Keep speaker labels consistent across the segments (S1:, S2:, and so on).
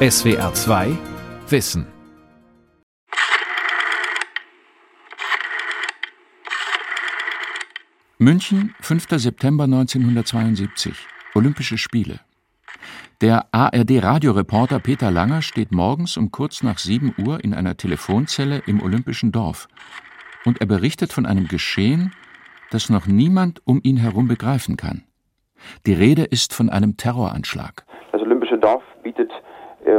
S1: SWR 2 Wissen.
S2: München, 5. September 1972. Olympische Spiele. Der ARD-Radioreporter Peter Langer steht morgens um kurz nach 7 Uhr in einer Telefonzelle im Olympischen Dorf. Und er berichtet von einem Geschehen, das noch niemand um ihn herum begreifen kann. Die Rede ist von einem Terroranschlag.
S3: Das Olympische Dorf bietet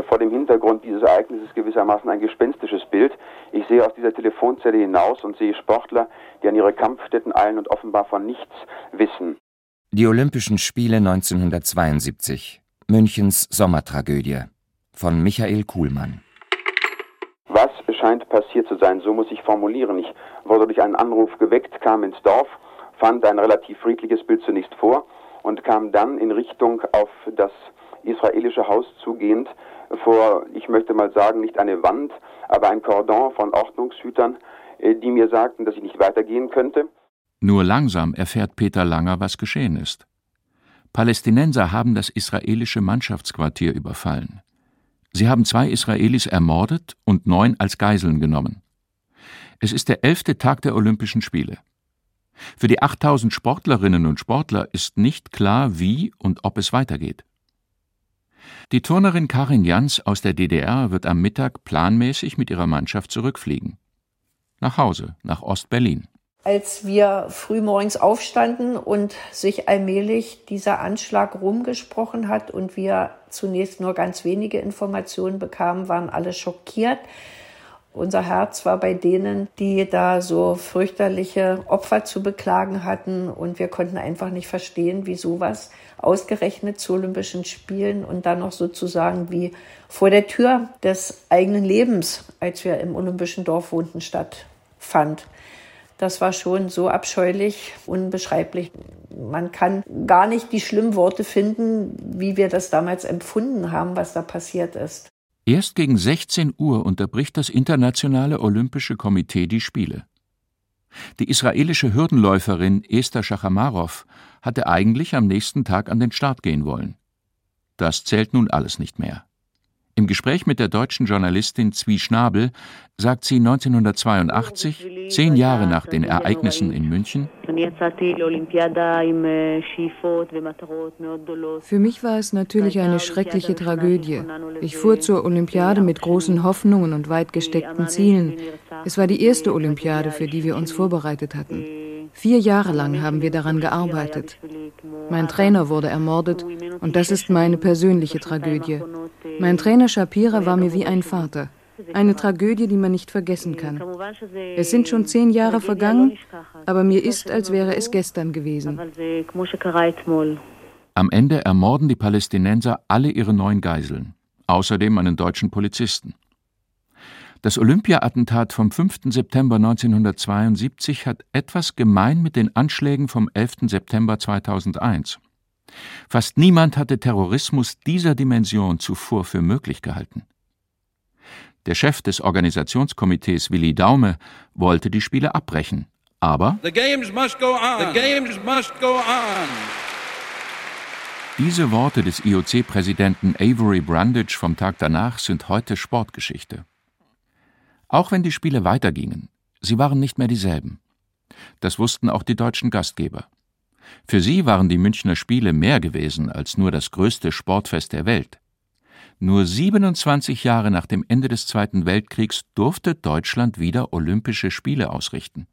S3: vor dem Hintergrund dieses Ereignisses gewissermaßen ein gespenstisches Bild. Ich sehe aus dieser Telefonzelle hinaus und sehe Sportler, die an ihre Kampfstätten eilen und offenbar von nichts wissen.
S4: Die Olympischen Spiele 1972. Münchens Sommertragödie von Michael Kuhlmann.
S3: Was scheint passiert zu sein, so muss ich formulieren. Ich wurde durch einen Anruf geweckt, kam ins Dorf, fand ein relativ friedliches Bild zunächst vor und kam dann in Richtung auf das israelische Haus zugehend vor, ich möchte mal sagen, nicht eine Wand, aber ein Kordon von Ordnungshütern, äh, die mir sagten, dass ich nicht weitergehen könnte.
S2: Nur langsam erfährt Peter Langer, was geschehen ist. Palästinenser haben das israelische Mannschaftsquartier überfallen. Sie haben zwei Israelis ermordet und neun als Geiseln genommen. Es ist der elfte Tag der Olympischen Spiele. Für die 8000 Sportlerinnen und Sportler ist nicht klar, wie und ob es weitergeht. Die Turnerin Karin Jans aus der DDR wird am Mittag planmäßig mit ihrer Mannschaft zurückfliegen. Nach Hause, nach Ostberlin.
S5: Als wir frühmorgens aufstanden und sich allmählich dieser Anschlag rumgesprochen hat und wir zunächst nur ganz wenige Informationen bekamen, waren alle schockiert. Unser Herz war bei denen, die da so fürchterliche Opfer zu beklagen hatten und wir konnten einfach nicht verstehen, wie sowas ausgerechnet zu Olympischen Spielen und dann noch sozusagen wie vor der Tür des eigenen Lebens, als wir im Olympischen Dorf wohnten, stattfand. Das war schon so abscheulich, unbeschreiblich. Man kann gar nicht die schlimmen Worte finden, wie wir das damals empfunden haben, was da passiert ist.
S2: Erst gegen 16 Uhr unterbricht das Internationale Olympische Komitee die Spiele. Die israelische Hürdenläuferin Esther Schachamarow hatte eigentlich am nächsten Tag an den Start gehen wollen. Das zählt nun alles nicht mehr. Im Gespräch mit der deutschen Journalistin Zwie Schnabel sagt sie 1982, zehn Jahre nach den Ereignissen in München,
S6: Für mich war es natürlich eine schreckliche Tragödie. Ich fuhr zur Olympiade mit großen Hoffnungen und weit gesteckten Zielen. Es war die erste Olympiade, für die wir uns vorbereitet hatten. Vier Jahre lang haben wir daran gearbeitet. Mein Trainer wurde ermordet und das ist meine persönliche Tragödie. Mein Trainer Shapira war mir wie ein Vater. Eine Tragödie, die man nicht vergessen kann. Es sind schon zehn Jahre vergangen, aber mir ist, als wäre es gestern gewesen.
S2: Am Ende ermorden die Palästinenser alle ihre neun Geiseln, außerdem einen deutschen Polizisten. Das Olympia-Attentat vom 5. September 1972 hat etwas gemein mit den Anschlägen vom 11. September 2001. Fast niemand hatte Terrorismus dieser Dimension zuvor für möglich gehalten. Der Chef des Organisationskomitees Willi Daume wollte die Spiele abbrechen, aber Diese Worte des IOC-Präsidenten Avery Brundage vom Tag danach sind heute Sportgeschichte. Auch wenn die Spiele weitergingen, sie waren nicht mehr dieselben. Das wussten auch die deutschen Gastgeber. Für sie waren die Münchner Spiele mehr gewesen als nur das größte Sportfest der Welt. Nur 27 Jahre nach dem Ende des Zweiten Weltkriegs durfte Deutschland wieder Olympische Spiele ausrichten.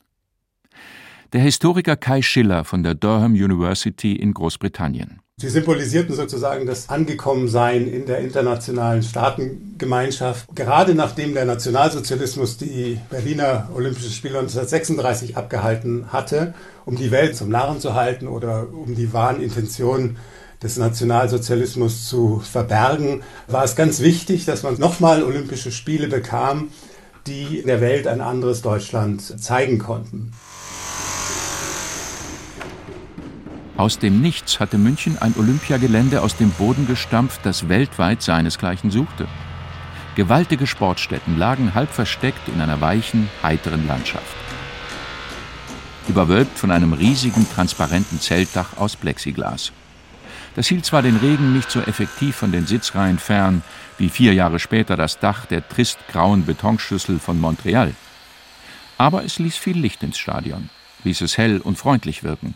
S2: Der Historiker Kai Schiller von der Durham University in Großbritannien.
S7: Sie symbolisierten sozusagen das Angekommensein in der internationalen Staatengemeinschaft. Gerade nachdem der Nationalsozialismus die Berliner Olympischen Spiele 1936 abgehalten hatte, um die Welt zum Narren zu halten oder um die wahren Intentionen des Nationalsozialismus zu verbergen, war es ganz wichtig, dass man nochmal Olympische Spiele bekam, die der Welt ein anderes Deutschland zeigen konnten.
S2: Aus dem Nichts hatte München ein Olympiagelände aus dem Boden gestampft, das weltweit seinesgleichen suchte. Gewaltige Sportstätten lagen halb versteckt in einer weichen, heiteren Landschaft. Überwölbt von einem riesigen, transparenten Zeltdach aus Plexiglas. Das hielt zwar den Regen nicht so effektiv von den Sitzreihen fern wie vier Jahre später das Dach der tristgrauen Betonschüssel von Montreal. Aber es ließ viel Licht ins Stadion, ließ es hell und freundlich wirken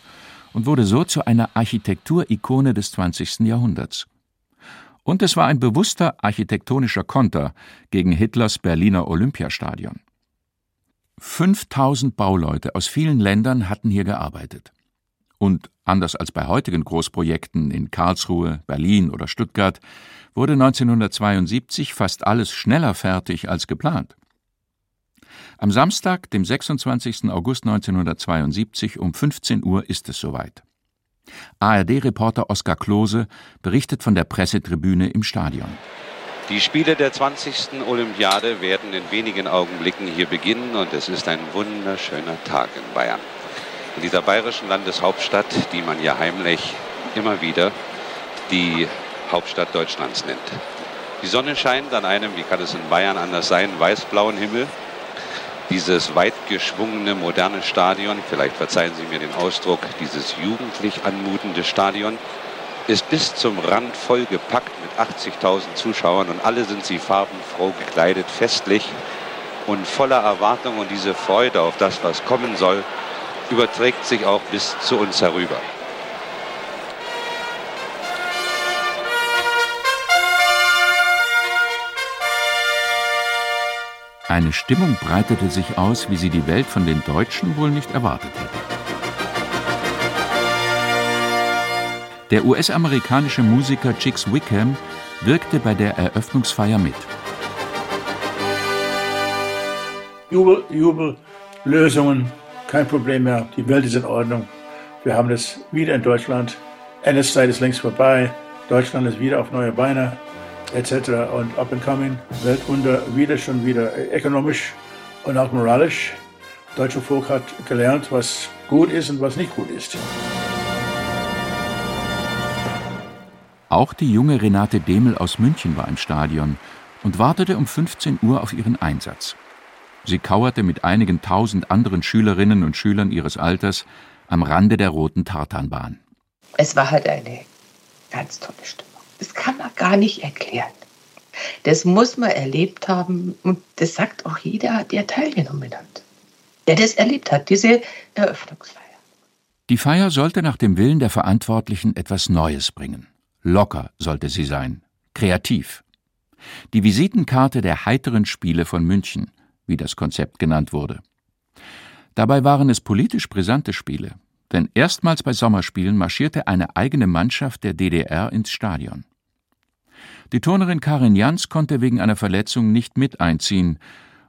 S2: und wurde so zu einer Architekturikone des 20. Jahrhunderts. Und es war ein bewusster architektonischer Konter gegen Hitlers Berliner Olympiastadion. 5000 Bauleute aus vielen Ländern hatten hier gearbeitet. Und anders als bei heutigen Großprojekten in Karlsruhe, Berlin oder Stuttgart wurde 1972 fast alles schneller fertig als geplant. Am Samstag, dem 26. August 1972 um 15 Uhr ist es soweit. ARD-Reporter Oskar Klose berichtet von der Pressetribüne im Stadion.
S8: Die Spiele der 20. Olympiade werden in wenigen Augenblicken hier beginnen und es ist ein wunderschöner Tag in Bayern. In dieser bayerischen Landeshauptstadt, die man ja heimlich immer wieder die Hauptstadt Deutschlands nennt. Die Sonne scheint an einem, wie kann es in Bayern anders sein, weiß-blauen Himmel. Dieses weit geschwungene, moderne Stadion, vielleicht verzeihen Sie mir den Ausdruck, dieses jugendlich anmutende Stadion, ist bis zum Rand vollgepackt mit 80.000 Zuschauern und alle sind sie farbenfroh gekleidet, festlich und voller Erwartung und diese Freude auf das, was kommen soll, überträgt sich auch bis zu uns herüber.
S2: Eine Stimmung breitete sich aus, wie sie die Welt von den Deutschen wohl nicht erwartet hätte. Der US-amerikanische Musiker Chicks Wickham wirkte bei der Eröffnungsfeier mit.
S9: Jubel, Jubel, Lösungen, kein Problem mehr. Die Welt ist in Ordnung. Wir haben das wieder in Deutschland. NS-Zeit ist längst vorbei. Deutschland ist wieder auf neue Beine etc. und up and coming, Weltwunder wieder schon wieder ökonomisch und auch moralisch. Deutsche Volk hat gelernt, was gut ist und was nicht gut ist.
S2: Auch die junge Renate Demel aus München war im Stadion und wartete um 15 Uhr auf ihren Einsatz. Sie kauerte mit einigen tausend anderen Schülerinnen und Schülern ihres Alters am Rande der roten Tartanbahn.
S10: Es war halt eine ganz tolle Stimme. Das kann man gar nicht erklären. Das muss man erlebt haben und das sagt auch jeder, der teilgenommen hat, der das erlebt hat, diese Eröffnungsfeier.
S2: Die Feier sollte nach dem Willen der Verantwortlichen etwas Neues bringen. Locker sollte sie sein, kreativ. Die Visitenkarte der heiteren Spiele von München, wie das Konzept genannt wurde. Dabei waren es politisch brisante Spiele, denn erstmals bei Sommerspielen marschierte eine eigene Mannschaft der DDR ins Stadion. Die Turnerin Karin Jans konnte wegen einer Verletzung nicht mit einziehen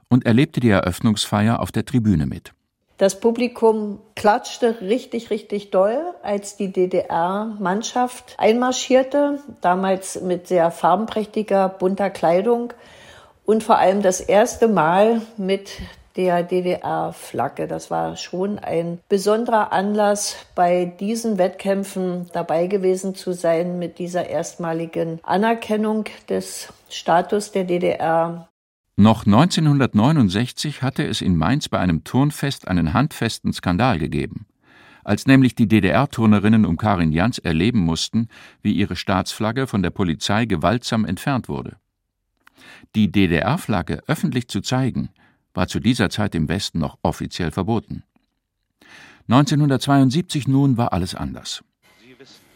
S2: und erlebte die Eröffnungsfeier auf der Tribüne mit.
S5: Das Publikum klatschte richtig, richtig doll, als die DDR-Mannschaft einmarschierte, damals mit sehr farbenprächtiger, bunter Kleidung und vor allem das erste Mal mit der DDR-Flagge. Das war schon ein besonderer Anlass, bei diesen Wettkämpfen dabei gewesen zu sein mit dieser erstmaligen Anerkennung des Status der DDR.
S2: Noch 1969 hatte es in Mainz bei einem Turnfest einen handfesten Skandal gegeben. Als nämlich die DDR-Turnerinnen um Karin Jans erleben mussten, wie ihre Staatsflagge von der Polizei gewaltsam entfernt wurde. Die DDR-Flagge öffentlich zu zeigen, war zu dieser Zeit im Westen noch offiziell verboten. 1972 nun war alles anders.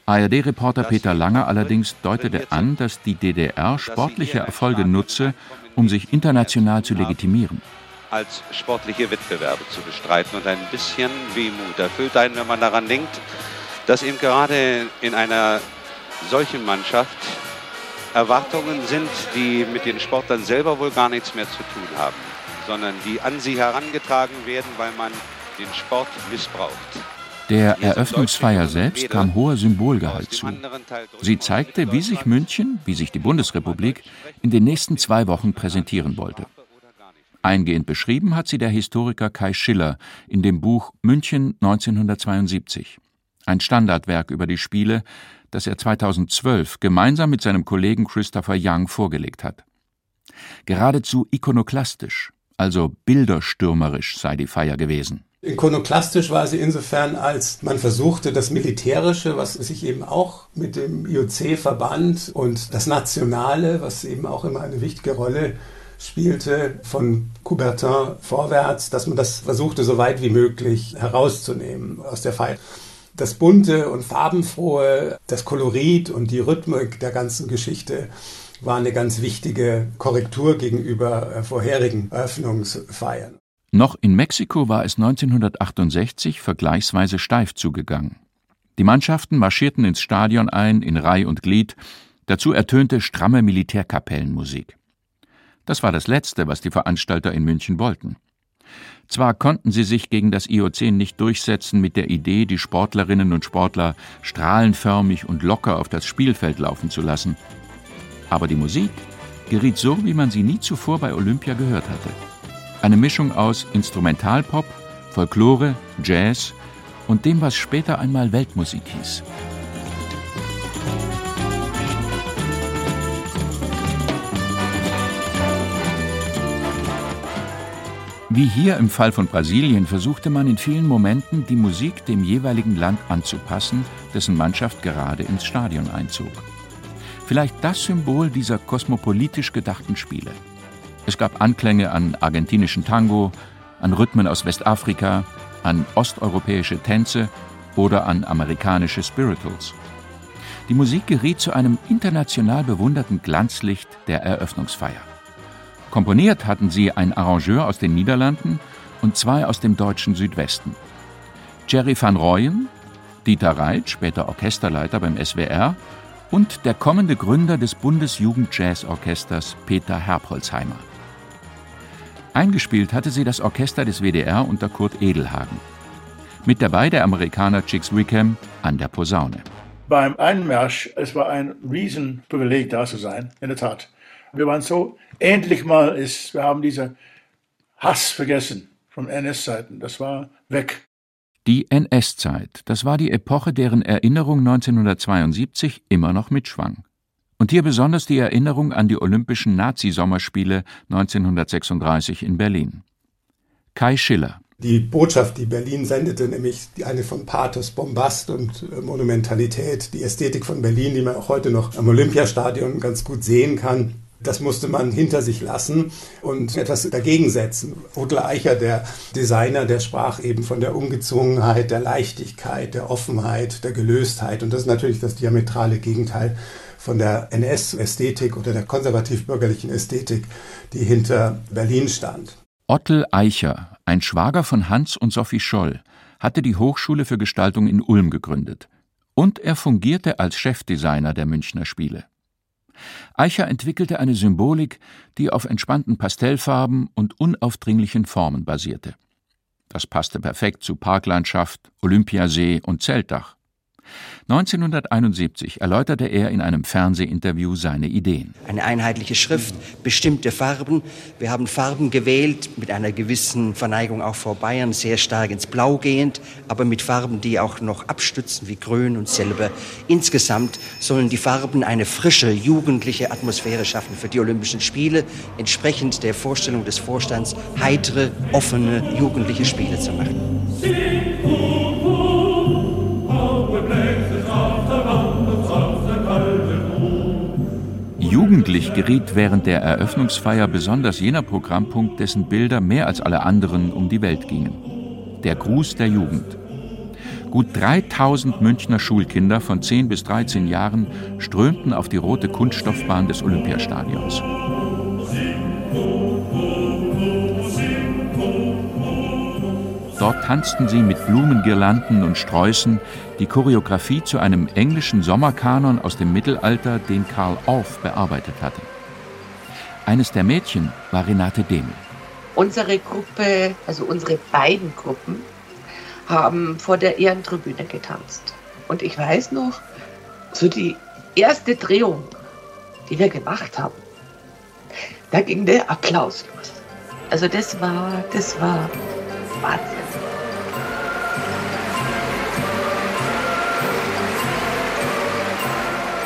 S2: ARD-Reporter Peter Lange allerdings deutete an, dass die DDR sportliche Erfolge nutze, um sich international zu legitimieren.
S8: Als sportliche Wettbewerbe zu bestreiten und ein bisschen Wehmut erfüllt einen, wenn man daran denkt, dass eben gerade in einer solchen Mannschaft Erwartungen sind, die mit den Sportlern selber wohl gar nichts mehr zu tun haben sondern die an sie herangetragen werden, weil man den Sport missbraucht.
S2: Der Eröffnungsfeier selbst kam hoher Symbolgehalt zu. Sie zeigte, wie sich München, wie sich die Bundesrepublik in den nächsten zwei Wochen präsentieren wollte. Eingehend beschrieben hat sie der Historiker Kai Schiller in dem Buch München 1972, ein Standardwerk über die Spiele, das er 2012 gemeinsam mit seinem Kollegen Christopher Young vorgelegt hat. Geradezu ikonoklastisch, also bilderstürmerisch sei die Feier gewesen
S7: Ikonoklastisch war sie insofern, als man versuchte, das Militärische, was sich eben auch mit dem IOC verband, und das Nationale, was eben auch immer eine wichtige Rolle spielte, von Coubertin vorwärts, dass man das versuchte, so weit wie möglich herauszunehmen aus der Feier. Das Bunte und Farbenfrohe, das Kolorit und die Rhythmik der ganzen Geschichte war eine ganz wichtige Korrektur gegenüber äh, vorherigen Eröffnungsfeiern.
S2: Noch in Mexiko war es 1968 vergleichsweise steif zugegangen. Die Mannschaften marschierten ins Stadion ein in Reih und Glied, dazu ertönte stramme Militärkapellenmusik. Das war das Letzte, was die Veranstalter in München wollten. Zwar konnten sie sich gegen das IOC nicht durchsetzen mit der Idee, die Sportlerinnen und Sportler strahlenförmig und locker auf das Spielfeld laufen zu lassen, aber die Musik geriet so, wie man sie nie zuvor bei Olympia gehört hatte. Eine Mischung aus Instrumentalpop, Folklore, Jazz und dem, was später einmal Weltmusik hieß. Wie hier im Fall von Brasilien versuchte man in vielen Momenten, die Musik dem jeweiligen Land anzupassen, dessen Mannschaft gerade ins Stadion einzog. Vielleicht das Symbol dieser kosmopolitisch gedachten Spiele. Es gab Anklänge an argentinischen Tango, an Rhythmen aus Westafrika, an osteuropäische Tänze oder an amerikanische Spirituals. Die Musik geriet zu einem international bewunderten Glanzlicht der Eröffnungsfeier. Komponiert hatten sie ein Arrangeur aus den Niederlanden und zwei aus dem deutschen Südwesten. Jerry van Rooyen, Dieter Reit, später Orchesterleiter beim SWR, und der kommende Gründer des Bundesjugendjazzorchesters Peter Herbholzheimer. Eingespielt hatte sie das Orchester des WDR unter Kurt Edelhagen. Mit dabei der Amerikaner Chicks Wickham an der Posaune.
S9: Beim Einmarsch, es war ein Riesenprivileg, da zu sein, in der Tat. Wir waren so, endlich mal ist, wir haben diesen Hass vergessen von NS-Zeiten. Das war weg.
S2: Die NS-Zeit, das war die Epoche, deren Erinnerung 1972 immer noch mitschwang. Und hier besonders die Erinnerung an die Olympischen Nazi-Sommerspiele 1936 in Berlin. Kai Schiller.
S7: Die Botschaft, die Berlin sendete, nämlich eine von Pathos, Bombast und äh, Monumentalität, die Ästhetik von Berlin, die man auch heute noch am Olympiastadion ganz gut sehen kann, das musste man hinter sich lassen und etwas dagegen setzen. Odler Eicher, der Designer, der sprach eben von der Ungezwungenheit, der Leichtigkeit, der Offenheit, der Gelöstheit. Und das ist natürlich das diametrale Gegenteil von der NS-Ästhetik oder der konservativ-bürgerlichen Ästhetik, die hinter Berlin stand.
S2: Ottel Eicher, ein Schwager von Hans und Sophie Scholl, hatte die Hochschule für Gestaltung in Ulm gegründet. Und er fungierte als Chefdesigner der Münchner Spiele. Eicher entwickelte eine Symbolik, die auf entspannten Pastellfarben und unaufdringlichen Formen basierte. Das passte perfekt zu Parklandschaft, Olympiasee und Zeltdach. 1971 erläuterte er in einem Fernsehinterview seine Ideen.
S11: Eine einheitliche Schrift, bestimmte Farben. Wir haben Farben gewählt mit einer gewissen Verneigung auch vor Bayern, sehr stark ins Blau gehend, aber mit Farben, die auch noch abstützen wie Grün und Silber. Insgesamt sollen die Farben eine frische, jugendliche Atmosphäre schaffen für die Olympischen Spiele, entsprechend der Vorstellung des Vorstands, heitere, offene, jugendliche Spiele zu machen.
S2: Jugendlich geriet während der Eröffnungsfeier besonders jener Programmpunkt, dessen Bilder mehr als alle anderen um die Welt gingen. Der Gruß der Jugend. Gut 3000 Münchner Schulkinder von 10 bis 13 Jahren strömten auf die rote Kunststoffbahn des Olympiastadions. Dort tanzten sie mit Blumengirlanden und Sträußen die Choreografie zu einem englischen Sommerkanon aus dem Mittelalter, den Karl Orff bearbeitet hatte. Eines der Mädchen war Renate Demel.
S10: Unsere Gruppe, also unsere beiden Gruppen, haben vor der Ehrentribüne getanzt. Und ich weiß noch, so die erste Drehung, die wir gemacht haben, da ging der Applaus los. Also das war, das war Wahnsinn.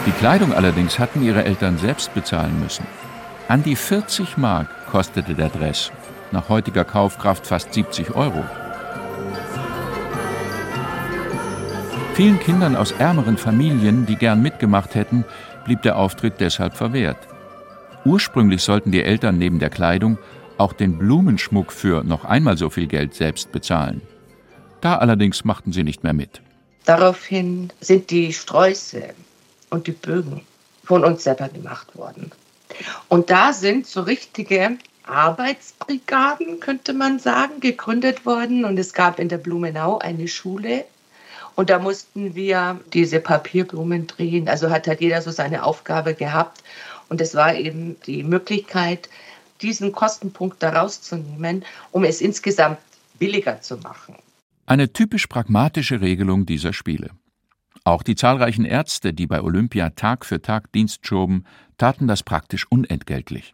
S2: Die Kleidung allerdings hatten ihre Eltern selbst bezahlen müssen. An die 40 Mark kostete der Dress, nach heutiger Kaufkraft fast 70 Euro. Vielen Kindern aus ärmeren Familien, die gern mitgemacht hätten, blieb der Auftritt deshalb verwehrt. Ursprünglich sollten die Eltern neben der Kleidung auch den Blumenschmuck für noch einmal so viel Geld selbst bezahlen. Da allerdings machten sie nicht mehr mit.
S10: Daraufhin sind die Sträuße und die Bögen von uns selber gemacht worden. Und da sind so richtige Arbeitsbrigaden, könnte man sagen, gegründet worden. Und es gab in der Blumenau eine Schule. Und da mussten wir diese Papierblumen drehen. Also hat halt jeder so seine Aufgabe gehabt. Und es war eben die Möglichkeit, diesen Kostenpunkt da rauszunehmen, um es insgesamt billiger zu machen.
S2: Eine typisch pragmatische Regelung dieser Spiele. Auch die zahlreichen Ärzte, die bei Olympia Tag für Tag Dienst schoben, taten das praktisch unentgeltlich.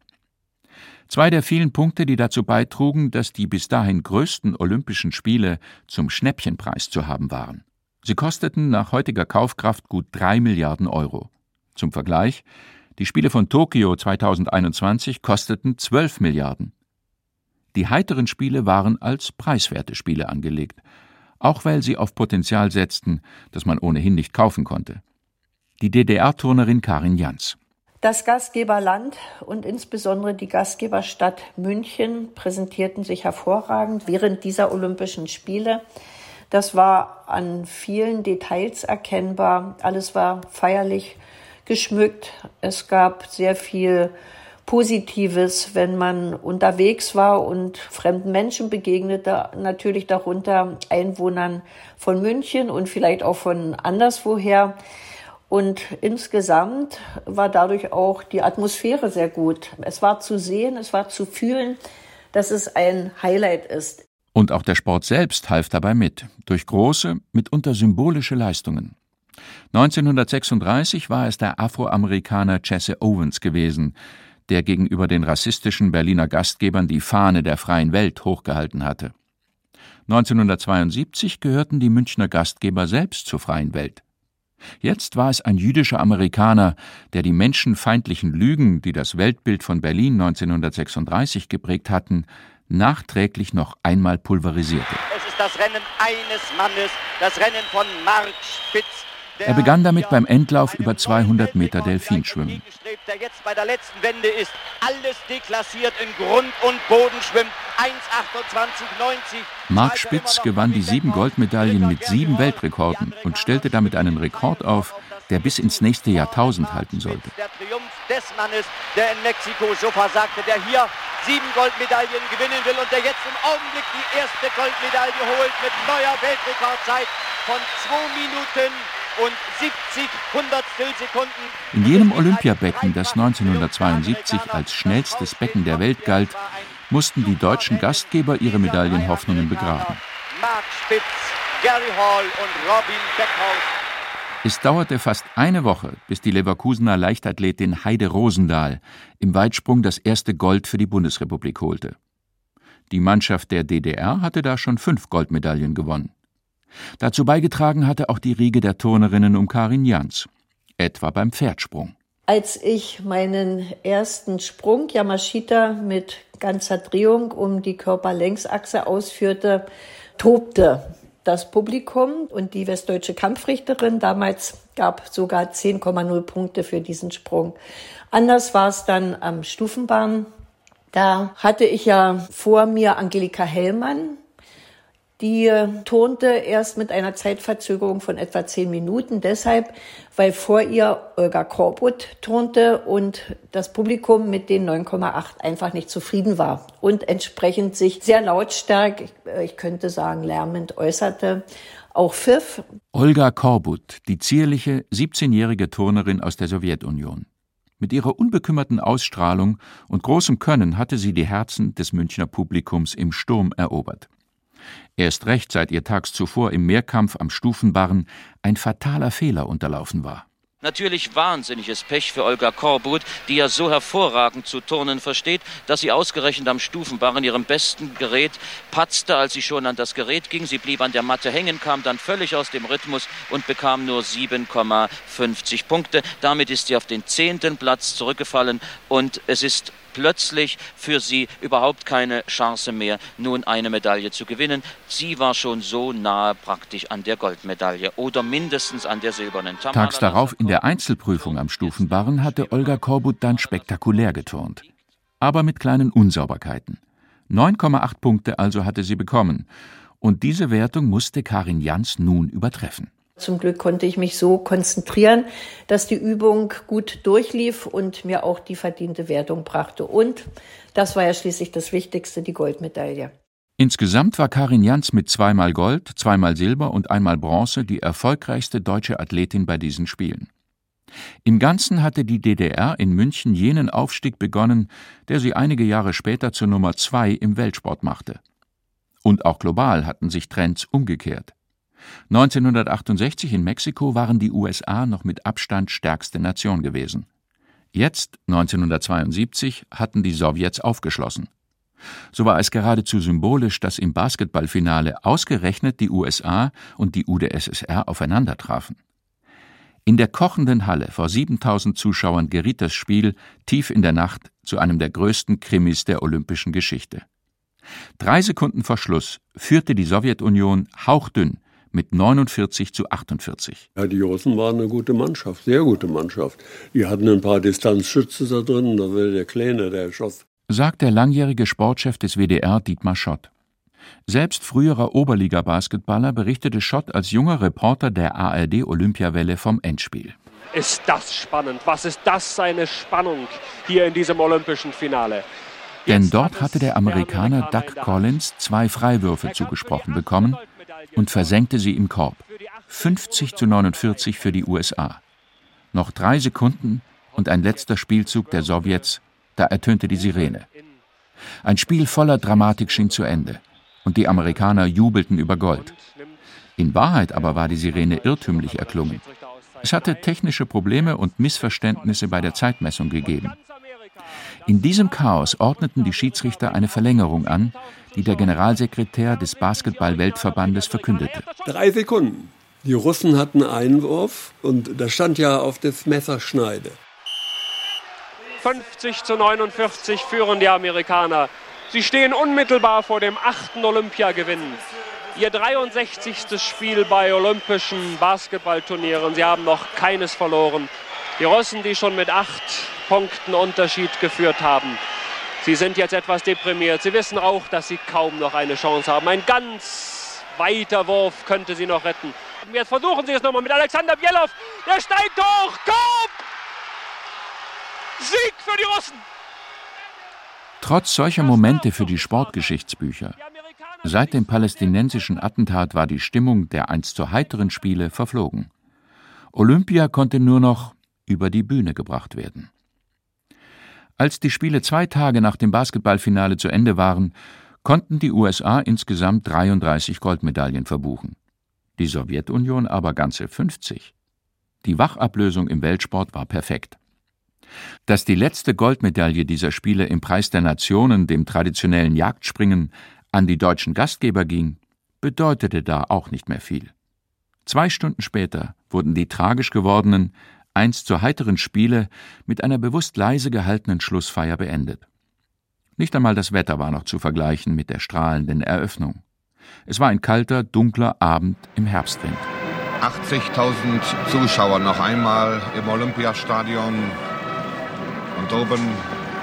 S2: Zwei der vielen Punkte, die dazu beitrugen, dass die bis dahin größten Olympischen Spiele zum Schnäppchenpreis zu haben waren. Sie kosteten nach heutiger Kaufkraft gut drei Milliarden Euro. Zum Vergleich, die Spiele von Tokio 2021 kosteten 12 Milliarden. Die heiteren Spiele waren als preiswerte Spiele angelegt, auch weil sie auf Potenzial setzten, das man ohnehin nicht kaufen konnte. Die DDR-Turnerin Karin Jans.
S5: Das Gastgeberland und insbesondere die Gastgeberstadt München präsentierten sich hervorragend während dieser Olympischen Spiele. Das war an vielen Details erkennbar. Alles war feierlich geschmückt. Es gab sehr viel Positives, wenn man unterwegs war und fremden Menschen begegnete, natürlich darunter Einwohnern von München und vielleicht auch von anderswoher. Und insgesamt war dadurch auch die Atmosphäre sehr gut. Es war zu sehen, es war zu fühlen, dass es ein Highlight ist.
S2: Und auch der Sport selbst half dabei mit, durch große, mitunter symbolische Leistungen. 1936 war es der Afroamerikaner Jesse Owens gewesen, der gegenüber den rassistischen Berliner Gastgebern die Fahne der freien Welt hochgehalten hatte. 1972 gehörten die Münchner Gastgeber selbst zur freien Welt. Jetzt war es ein jüdischer Amerikaner, der die menschenfeindlichen Lügen, die das Weltbild von Berlin 1936 geprägt hatten, nachträglich noch einmal pulverisierte.
S12: Es ist das Rennen eines Mannes, das Rennen von Mark Spitz,
S2: er begann damit beim Endlauf über 200 Meter Delfinschwimmen.
S12: Der jetzt bei der letzten Wende ist, alles deklassiert in Grund und Boden schwimmt. 1,28,90.
S2: Mark Spitz gewann die sieben Goldmedaillen mit sieben Weltrekorden und stellte damit einen Rekord auf, der bis ins nächste Jahrtausend halten sollte.
S12: Der Triumph des Mannes, der in Mexiko so versagte, der hier sieben Goldmedaillen gewinnen will und der jetzt im Augenblick die erste Goldmedaille holt mit neuer Weltrekordzeit von 2 Minuten und 70 Hundertstel Sekunden.
S2: In jenem Olympiabecken, das 1972 als schnellstes Becken der Welt galt, mussten die deutschen Gastgeber ihre Medaillenhoffnungen begraben.
S12: Mark Spitz, Gary Hall und Robin Beckhaus.
S2: Es dauerte fast eine Woche, bis die Leverkusener Leichtathletin Heide Rosendahl im Weitsprung das erste Gold für die Bundesrepublik holte. Die Mannschaft der DDR hatte da schon fünf Goldmedaillen gewonnen. Dazu beigetragen hatte auch die Riege der Turnerinnen um Karin Jans, etwa beim Pferdsprung.
S5: Als ich meinen ersten Sprung Yamashita mit ganzer Drehung um die Körperlängsachse ausführte, tobte das Publikum und die westdeutsche Kampfrichterin damals gab sogar 10,0 Punkte für diesen Sprung. Anders war es dann am Stufenbahn. Da hatte ich ja vor mir Angelika Hellmann, die turnte erst mit einer Zeitverzögerung von etwa zehn Minuten, deshalb, weil vor ihr Olga Korbut turnte und das Publikum mit den 9,8 einfach nicht zufrieden war und entsprechend sich sehr lautstark, ich könnte sagen lärmend äußerte. Auch pfiff.
S2: Olga Korbut, die zierliche 17-jährige Turnerin aus der Sowjetunion. Mit ihrer unbekümmerten Ausstrahlung und großem Können hatte sie die Herzen des Münchner Publikums im Sturm erobert. Erst recht, seit ihr tags zuvor im Mehrkampf am Stufenbarren ein fataler Fehler unterlaufen war.
S13: Natürlich wahnsinniges Pech für Olga Korbut, die ja so hervorragend zu turnen versteht, dass sie ausgerechnet am Stufenbarren ihrem besten Gerät patzte, als sie schon an das Gerät ging. Sie blieb an der Matte hängen, kam dann völlig aus dem Rhythmus und bekam nur 7,50 Punkte. Damit ist sie auf den zehnten Platz zurückgefallen und es ist plötzlich für sie überhaupt keine Chance mehr, nun eine Medaille zu gewinnen. Sie war schon so nahe praktisch an der Goldmedaille oder mindestens an der silbernen.
S2: Tamara Tags darauf in der Einzelprüfung am Stufenbarren hatte Olga Korbut dann spektakulär geturnt. Aber mit kleinen Unsauberkeiten. 9,8 Punkte also hatte sie bekommen. Und diese Wertung musste Karin Jans nun übertreffen.
S5: Zum Glück konnte ich mich so konzentrieren, dass die Übung gut durchlief und mir auch die verdiente Wertung brachte. Und das war ja schließlich das Wichtigste, die Goldmedaille.
S2: Insgesamt war Karin Jans mit zweimal Gold, zweimal Silber und einmal Bronze die erfolgreichste deutsche Athletin bei diesen Spielen. Im Ganzen hatte die DDR in München jenen Aufstieg begonnen, der sie einige Jahre später zur Nummer zwei im Weltsport machte. Und auch global hatten sich Trends umgekehrt. 1968 in Mexiko waren die USA noch mit Abstand stärkste Nation gewesen. Jetzt, 1972, hatten die Sowjets aufgeschlossen. So war es geradezu symbolisch, dass im Basketballfinale ausgerechnet die USA und die UdSSR aufeinandertrafen. In der kochenden Halle vor 7000 Zuschauern geriet das Spiel tief in der Nacht zu einem der größten Krimis der olympischen Geschichte. Drei Sekunden vor Schluss führte die Sowjetunion hauchdünn mit 49 zu 48.
S14: Ja, die Russen waren eine gute Mannschaft, sehr gute Mannschaft. Die hatten ein paar Distanzschütze da drin, da war der Kleine, der schoss.
S2: Sagt der langjährige Sportchef des WDR Dietmar Schott. Selbst früherer Oberliga-Basketballer berichtete Schott als junger Reporter der ARD-Olympiawelle vom Endspiel.
S15: Ist das spannend? Was ist das eine Spannung hier in diesem olympischen Finale?
S2: Denn dort hatte der Amerikaner Doug Collins zwei Freiwürfe zugesprochen bekommen und versenkte sie im Korb. 50 zu 49 für die USA. Noch drei Sekunden und ein letzter Spielzug der Sowjets, da ertönte die Sirene. Ein Spiel voller Dramatik schien zu Ende und die Amerikaner jubelten über Gold. In Wahrheit aber war die Sirene irrtümlich erklungen. Es hatte technische Probleme und Missverständnisse bei der Zeitmessung gegeben. In diesem Chaos ordneten die Schiedsrichter eine Verlängerung an, die der Generalsekretär des Basketball-Weltverbandes verkündete.
S14: Drei Sekunden. Die Russen hatten Einwurf und da stand ja auf das Messerschneide.
S15: 50 zu 49 führen die Amerikaner. Sie stehen unmittelbar vor dem achten Olympiagewinn. Ihr 63. Spiel bei olympischen Basketballturnieren. Sie haben noch keines verloren. Die Russen, die schon mit acht Punkten Unterschied geführt haben, Sie sind jetzt etwas deprimiert. Sie wissen auch, dass Sie kaum noch eine Chance haben. Ein ganz weiter Wurf könnte Sie noch retten. Jetzt versuchen Sie es nochmal mit Alexander Bielow. Der steigt hoch. Komm! Sieg für die Russen!
S2: Trotz solcher Momente für die Sportgeschichtsbücher. Seit dem palästinensischen Attentat war die Stimmung der einst so heiteren Spiele verflogen. Olympia konnte nur noch über die Bühne gebracht werden. Als die Spiele zwei Tage nach dem Basketballfinale zu Ende waren, konnten die USA insgesamt 33 Goldmedaillen verbuchen, die Sowjetunion aber ganze 50. Die Wachablösung im Weltsport war perfekt. Dass die letzte Goldmedaille dieser Spiele im Preis der Nationen, dem traditionellen Jagdspringen, an die deutschen Gastgeber ging, bedeutete da auch nicht mehr viel. Zwei Stunden später wurden die tragisch gewordenen, einst zur heiteren Spiele mit einer bewusst leise gehaltenen Schlussfeier beendet. Nicht einmal das Wetter war noch zu vergleichen mit der strahlenden Eröffnung. Es war ein kalter, dunkler Abend im Herbstwind.
S16: 80.000 Zuschauer noch einmal im Olympiastadion und oben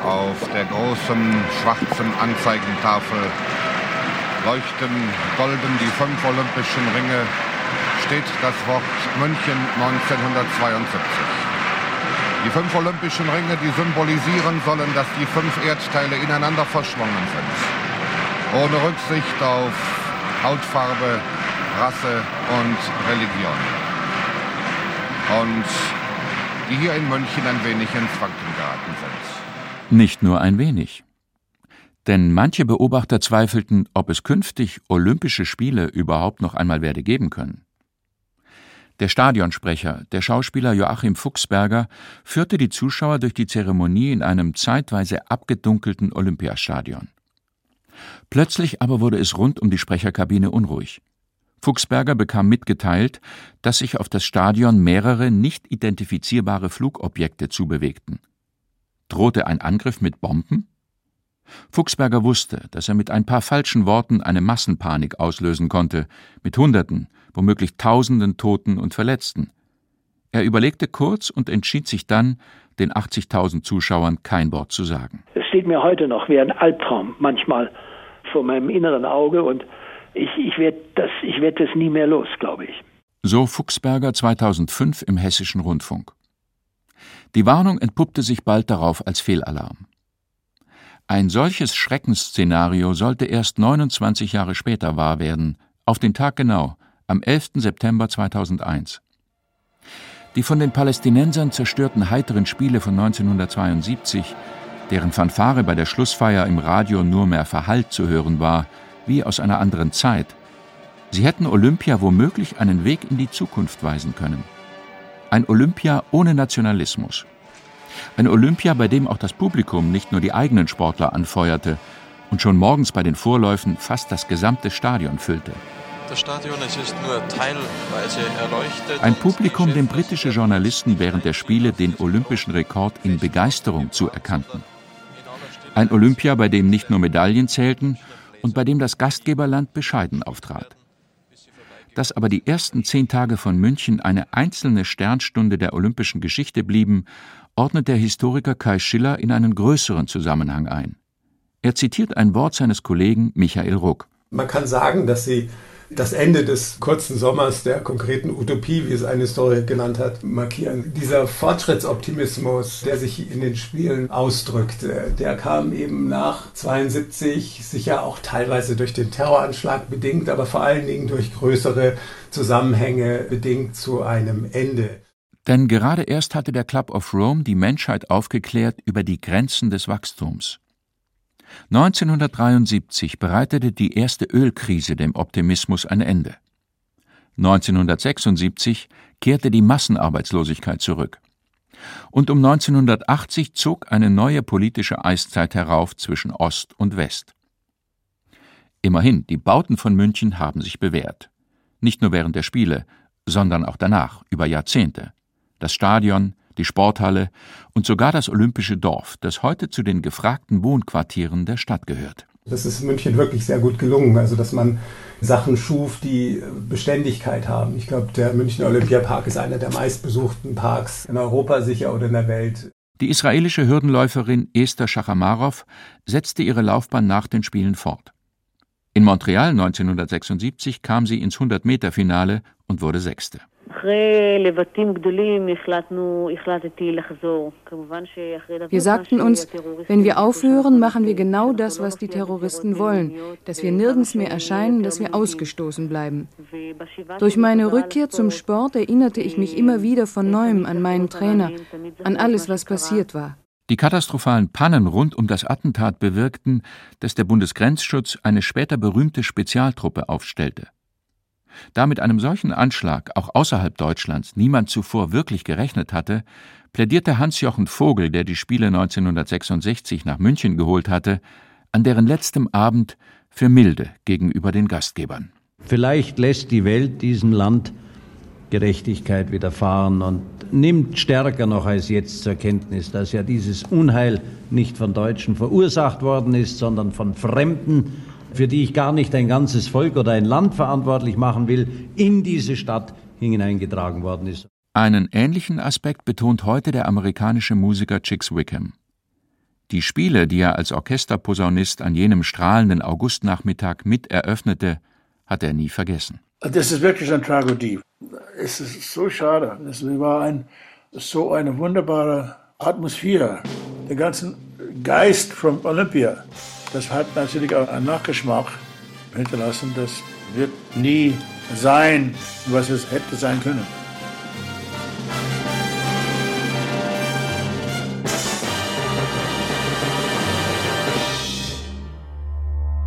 S16: auf der großen schwarzen Anzeigentafel leuchten golden die fünf olympischen Ringe steht das Wort München 1972. Die fünf olympischen Ringe, die symbolisieren sollen, dass die fünf Erdteile ineinander verschwungen sind. Ohne Rücksicht auf Hautfarbe, Rasse und Religion. Und die hier in München ein wenig ins Wanken geraten sind.
S2: Nicht nur ein wenig. Denn manche Beobachter zweifelten, ob es künftig Olympische Spiele überhaupt noch einmal werde geben können. Der Stadionsprecher, der Schauspieler Joachim Fuchsberger, führte die Zuschauer durch die Zeremonie in einem zeitweise abgedunkelten Olympiastadion. Plötzlich aber wurde es rund um die Sprecherkabine unruhig. Fuchsberger bekam mitgeteilt, dass sich auf das Stadion mehrere nicht identifizierbare Flugobjekte zubewegten. Drohte ein Angriff mit Bomben? Fuchsberger wusste, dass er mit ein paar falschen Worten eine Massenpanik auslösen konnte, mit Hunderten, womöglich Tausenden Toten und Verletzten. Er überlegte kurz und entschied sich dann, den 80.000 Zuschauern kein Wort zu sagen.
S17: Es steht mir heute noch wie ein Albtraum manchmal vor meinem inneren Auge und ich, ich werde das, werd das nie mehr los, glaube ich.
S2: So Fuchsberger 2005 im Hessischen Rundfunk. Die Warnung entpuppte sich bald darauf als Fehlalarm. Ein solches Schreckensszenario sollte erst 29 Jahre später wahr werden, auf den Tag genau, am 11. September 2001. Die von den Palästinensern zerstörten heiteren Spiele von 1972, deren Fanfare bei der Schlussfeier im Radio nur mehr verhallt zu hören war, wie aus einer anderen Zeit. Sie hätten Olympia womöglich einen Weg in die Zukunft weisen können. Ein Olympia ohne Nationalismus. Ein Olympia, bei dem auch das Publikum nicht nur die eigenen Sportler anfeuerte und schon morgens bei den Vorläufen fast das gesamte Stadion füllte.
S18: Das Stadion es ist nur teilweise erleuchtet.
S2: Ein Publikum, dem britische Journalisten während der Spiele den olympischen Rekord in Begeisterung zuerkannten. Ein Olympia, bei dem nicht nur Medaillen zählten und bei dem das Gastgeberland bescheiden auftrat. Dass aber die ersten zehn Tage von München eine einzelne Sternstunde der olympischen Geschichte blieben, ordnet der Historiker Kai Schiller in einen größeren Zusammenhang ein. Er zitiert ein Wort seines Kollegen Michael Ruck.
S7: Man kann sagen, dass sie das Ende des kurzen Sommers der konkreten Utopie, wie es eine Historiker genannt hat, markieren. Dieser Fortschrittsoptimismus, der sich in den Spielen ausdrückt, der kam eben nach 72 sicher auch teilweise durch den Terroranschlag bedingt, aber vor allen Dingen durch größere Zusammenhänge bedingt zu einem Ende.
S2: Denn gerade erst hatte der Club of Rome die Menschheit aufgeklärt über die Grenzen des Wachstums. 1973 bereitete die erste Ölkrise dem Optimismus ein Ende. 1976 kehrte die Massenarbeitslosigkeit zurück. Und um 1980 zog eine neue politische Eiszeit herauf zwischen Ost und West. Immerhin, die Bauten von München haben sich bewährt. Nicht nur während der Spiele, sondern auch danach, über Jahrzehnte. Das Stadion, die Sporthalle und sogar das Olympische Dorf, das heute zu den gefragten Wohnquartieren der Stadt gehört.
S7: Das ist München wirklich sehr gut gelungen, also dass man Sachen schuf, die Beständigkeit haben. Ich glaube, der Münchner Olympiapark ist einer der meistbesuchten Parks in Europa sicher oder in der Welt.
S2: Die israelische Hürdenläuferin Esther Shachamarov setzte ihre Laufbahn nach den Spielen fort. In Montreal 1976 kam sie ins 100-Meter-Finale und wurde Sechste.
S6: Wir sagten uns, wenn wir aufhören, machen wir genau das, was die Terroristen wollen, dass wir nirgends mehr erscheinen, dass wir ausgestoßen bleiben. Durch meine Rückkehr zum Sport erinnerte ich mich immer wieder von neuem an meinen Trainer, an alles, was passiert war.
S2: Die katastrophalen Pannen rund um das Attentat bewirkten, dass der Bundesgrenzschutz eine später berühmte Spezialtruppe aufstellte. Da mit einem solchen Anschlag auch außerhalb Deutschlands niemand zuvor wirklich gerechnet hatte, plädierte Hans-Jochen Vogel, der die Spiele 1966 nach München geholt hatte, an deren letztem Abend für Milde gegenüber den Gastgebern.
S19: Vielleicht lässt die Welt diesem Land Gerechtigkeit widerfahren und nimmt stärker noch als jetzt zur Kenntnis, dass ja dieses Unheil nicht von Deutschen verursacht worden ist, sondern von Fremden, für die ich gar nicht ein ganzes Volk oder ein Land verantwortlich machen will, in diese Stadt hineingetragen worden ist.
S2: Einen ähnlichen Aspekt betont heute der amerikanische Musiker Chicks Wickham. Die Spiele, die er als Orchesterposaunist an jenem strahlenden Augustnachmittag mit eröffnete, hat er nie vergessen.
S9: Das ist wirklich eine Tragödie. Es ist so schade. Es war ein, so eine wunderbare Atmosphäre. Der ganze Geist von Olympia das hat natürlich auch einen Nachgeschmack hinterlassen. Das wird nie sein, was es hätte sein können.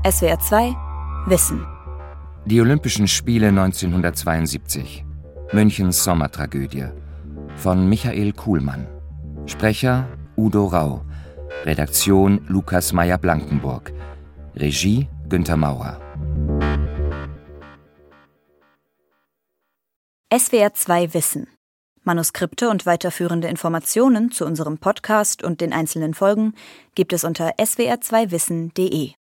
S20: SWR 2 Wissen
S4: Die Olympischen Spiele 1972. Münchens Sommertragödie von Michael Kuhlmann. Sprecher Udo Rau. Redaktion Lukas Meyer-Blankenburg. Regie Günter Maurer.
S20: SWR 2 Wissen. Manuskripte und weiterführende Informationen zu unserem Podcast und den einzelnen Folgen gibt es unter swr2wissen.de.